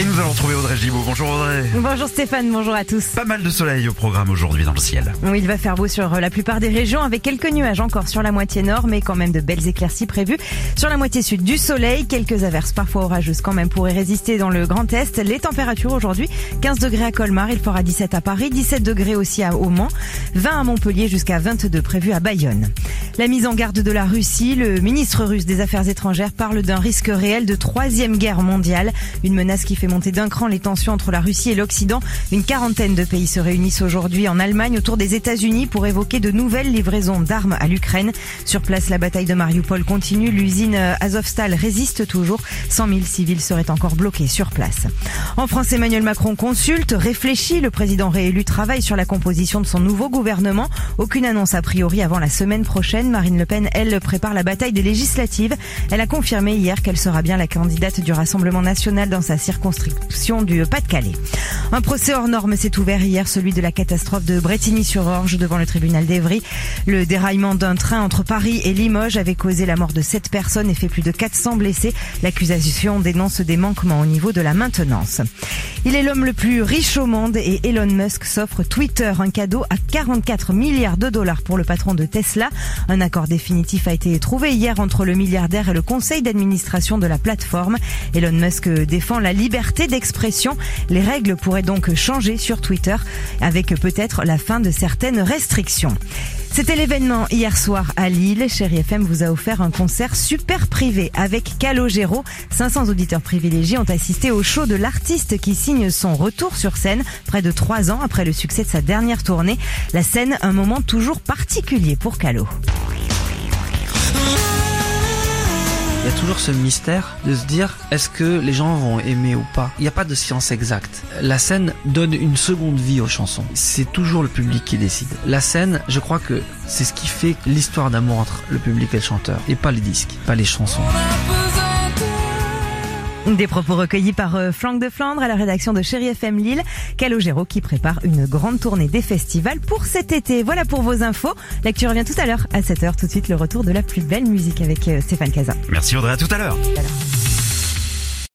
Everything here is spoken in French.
Et nous allons retrouver Audrey Gibaud. Bonjour Audrey. Bonjour Stéphane, bonjour à tous. Pas mal de soleil au programme aujourd'hui dans le ciel. Oui, il va faire beau sur la plupart des régions avec quelques nuages encore sur la moitié nord, mais quand même de belles éclaircies prévues. Sur la moitié sud du soleil, quelques averses parfois orageuses quand même pourraient résister dans le Grand Est. Les températures aujourd'hui, 15 degrés à Colmar, il fera 17 à Paris, 17 degrés aussi à Mans, 20 à Montpellier jusqu'à 22 prévus à Bayonne. La mise en garde de la Russie, le ministre russe des Affaires étrangères parle d'un risque réel de troisième guerre mondiale, une menace qui fait monter d'un cran les tensions entre la Russie et l'Occident. Une quarantaine de pays se réunissent aujourd'hui en Allemagne autour des États-Unis pour évoquer de nouvelles livraisons d'armes à l'Ukraine. Sur place, la bataille de Mariupol continue. L'usine Azovstal résiste toujours. 100 000 civils seraient encore bloqués sur place. En France, Emmanuel Macron consulte, réfléchit. Le président réélu travaille sur la composition de son nouveau gouvernement. Aucune annonce a priori avant la semaine prochaine. Marine Le Pen, elle, prépare la bataille des législatives. Elle a confirmé hier qu'elle sera bien la candidate du Rassemblement national dans sa circonscription du Pas-de-Calais. Un procès hors norme s'est ouvert hier, celui de la catastrophe de Bretigny-sur-Orge devant le tribunal d'Evry. Le déraillement d'un train entre Paris et Limoges avait causé la mort de 7 personnes et fait plus de 400 blessés. L'accusation dénonce des manquements au niveau de la maintenance. Il est l'homme le plus riche au monde et Elon Musk s'offre Twitter un cadeau à 44 milliards de dollars pour le patron de Tesla. Un accord définitif a été trouvé hier entre le milliardaire et le conseil d'administration de la plateforme. Elon Musk défend la liberté d'expression. Les règles pourraient donc changer sur Twitter avec peut-être la fin de certaines restrictions. C'était l'événement hier soir à Lille. Chérie FM vous a offert un concert super privé avec Calogero. 500 auditeurs privilégiés ont assisté au show de l'artiste qui signe son retour sur scène près de trois ans après le succès de sa dernière tournée. La scène, un moment toujours particulier pour Calo. Il y a toujours ce mystère de se dire est-ce que les gens vont aimer ou pas? Il n'y a pas de science exacte. La scène donne une seconde vie aux chansons. C'est toujours le public qui décide. La scène, je crois que c'est ce qui fait l'histoire d'amour entre le public et le chanteur. Et pas les disques, pas les chansons. Des propos recueillis par euh, Franck de Flandre à la rédaction de Chéri FM Lille. Calogero qui prépare une grande tournée des festivals pour cet été. Voilà pour vos infos. L'actu revient tout à l'heure à 7h. Tout de suite le retour de la plus belle musique avec euh, Stéphane Casa. Merci Audrey, à tout à l'heure. À l'heure.